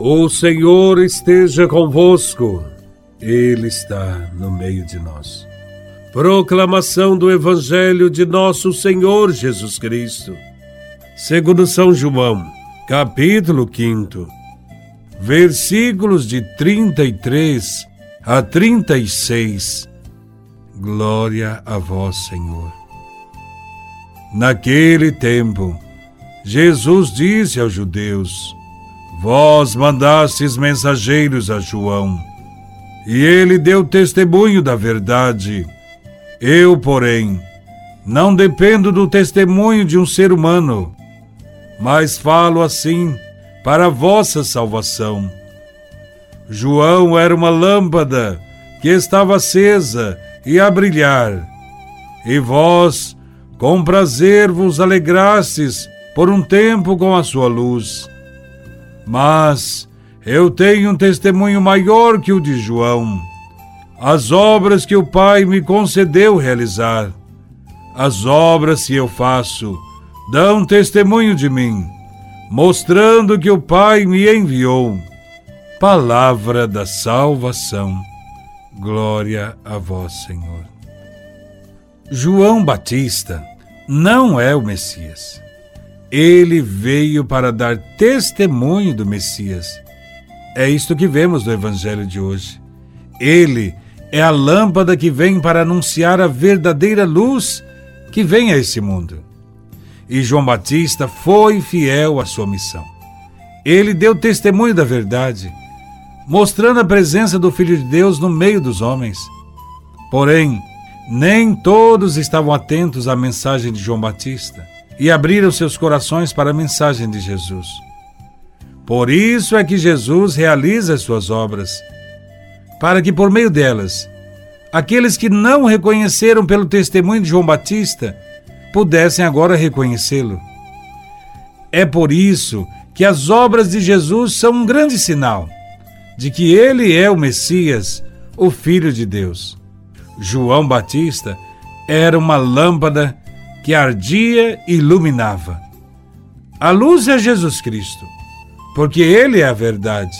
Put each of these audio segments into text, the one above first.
O Senhor esteja convosco, Ele está no meio de nós. Proclamação do Evangelho de Nosso Senhor Jesus Cristo, segundo São João, capítulo 5, versículos de 33 a 36. Glória a vós, Senhor. Naquele tempo, Jesus disse aos judeus: Vós mandastes mensageiros a João, e ele deu testemunho da verdade. Eu, porém, não dependo do testemunho de um ser humano, mas falo assim para a vossa salvação. João era uma lâmpada que estava acesa e a brilhar, e vós, com prazer, vos alegrastes por um tempo com a sua luz. Mas eu tenho um testemunho maior que o de João. As obras que o Pai me concedeu realizar, as obras que eu faço, dão testemunho de mim, mostrando que o Pai me enviou. Palavra da salvação. Glória a vós, Senhor. João Batista não é o Messias. Ele veio para dar testemunho do Messias. É isto que vemos no Evangelho de hoje. Ele é a lâmpada que vem para anunciar a verdadeira luz que vem a esse mundo. E João Batista foi fiel à sua missão. Ele deu testemunho da verdade, mostrando a presença do Filho de Deus no meio dos homens. Porém, nem todos estavam atentos à mensagem de João Batista e abriram seus corações para a mensagem de Jesus. Por isso é que Jesus realiza as suas obras, para que por meio delas, aqueles que não reconheceram pelo testemunho de João Batista pudessem agora reconhecê-lo. É por isso que as obras de Jesus são um grande sinal de que ele é o Messias, o Filho de Deus. João Batista era uma lâmpada que ardia e iluminava. A luz é Jesus Cristo, porque Ele é a verdade.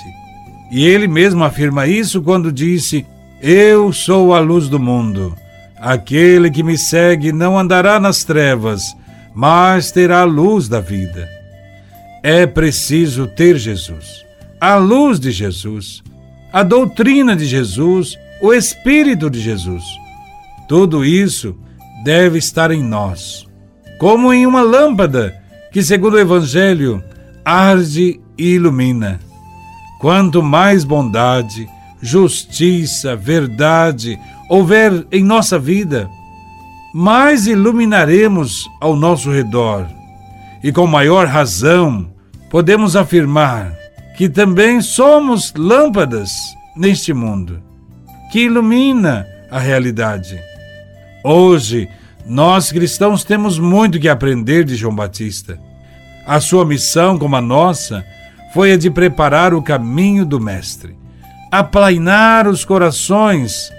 E Ele mesmo afirma isso quando disse: Eu sou a luz do mundo. Aquele que me segue não andará nas trevas, mas terá a luz da vida. É preciso ter Jesus, a luz de Jesus, a doutrina de Jesus, o Espírito de Jesus. Tudo isso deve estar em nós, como em uma lâmpada que, segundo o Evangelho, arde e ilumina. Quanto mais bondade, justiça, verdade houver em nossa vida, mais iluminaremos ao nosso redor. E com maior razão, podemos afirmar que também somos lâmpadas neste mundo, que ilumina a realidade. Hoje, nós cristãos temos muito que aprender de João Batista. A sua missão, como a nossa, foi a de preparar o caminho do Mestre, aplainar os corações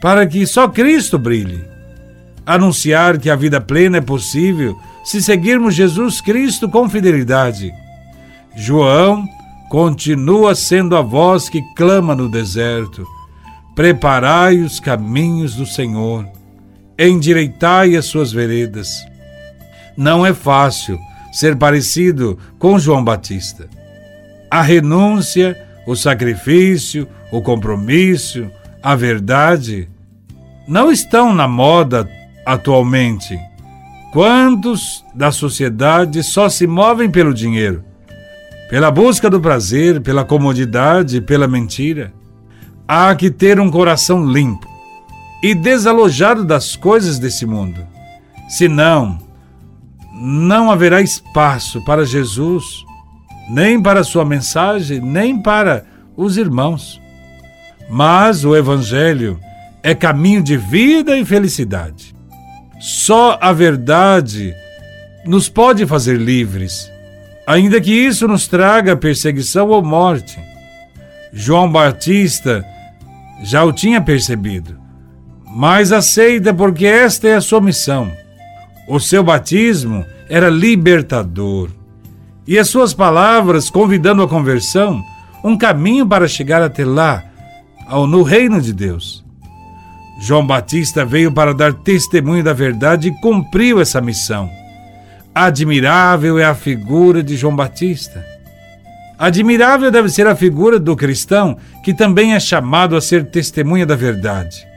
para que só Cristo brilhe, anunciar que a vida plena é possível se seguirmos Jesus Cristo com fidelidade. João continua sendo a voz que clama no deserto: Preparai os caminhos do Senhor endireitai as suas veredas. Não é fácil ser parecido com João Batista. A renúncia, o sacrifício, o compromisso, a verdade não estão na moda atualmente. Quantos da sociedade só se movem pelo dinheiro, pela busca do prazer, pela comodidade, pela mentira? Há que ter um coração limpo e desalojado das coisas desse mundo. Senão, não haverá espaço para Jesus, nem para sua mensagem, nem para os irmãos. Mas o Evangelho é caminho de vida e felicidade. Só a verdade nos pode fazer livres, ainda que isso nos traga perseguição ou morte. João Batista já o tinha percebido mas aceita porque esta é a sua missão. O seu batismo era libertador. e as suas palavras convidando a conversão, um caminho para chegar até lá, ao no reino de Deus. João Batista veio para dar testemunho da verdade e cumpriu essa missão. Admirável é a figura de João Batista. Admirável deve ser a figura do cristão que também é chamado a ser testemunha da verdade.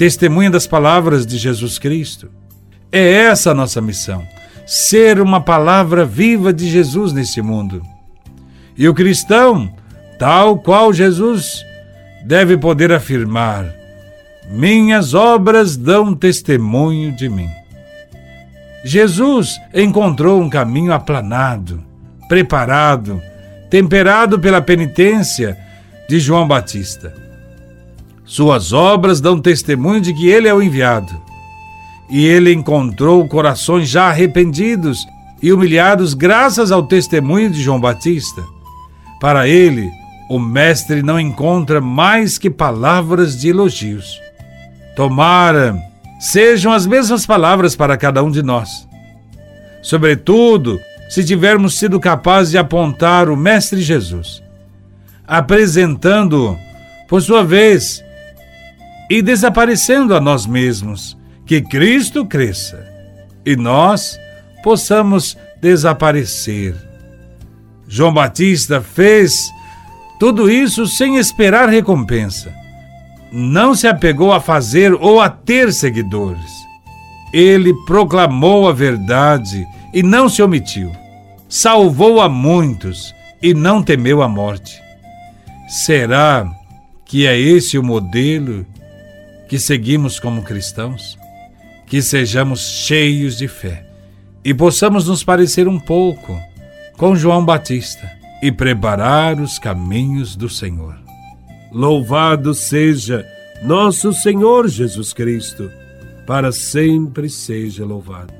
Testemunha das palavras de Jesus Cristo. É essa a nossa missão: ser uma palavra viva de Jesus nesse mundo. E o cristão, tal qual Jesus, deve poder afirmar: Minhas obras dão testemunho de mim. Jesus encontrou um caminho aplanado, preparado, temperado pela penitência de João Batista. Suas obras dão testemunho de que ele é o enviado. E ele encontrou corações já arrependidos e humilhados graças ao testemunho de João Batista. Para ele, o Mestre não encontra mais que palavras de elogios. Tomara sejam as mesmas palavras para cada um de nós. Sobretudo, se tivermos sido capazes de apontar o Mestre Jesus, apresentando-o, por sua vez, e desaparecendo a nós mesmos, que Cristo cresça e nós possamos desaparecer João Batista fez tudo isso sem esperar recompensa. Não se apegou a fazer ou a ter seguidores. Ele proclamou a verdade e não se omitiu. Salvou a muitos e não temeu a morte. Será que é esse o modelo que seguimos como cristãos? Que sejamos cheios de fé e possamos nos parecer um pouco com João Batista e preparar os caminhos do Senhor. Louvado seja nosso Senhor Jesus Cristo, para sempre seja louvado.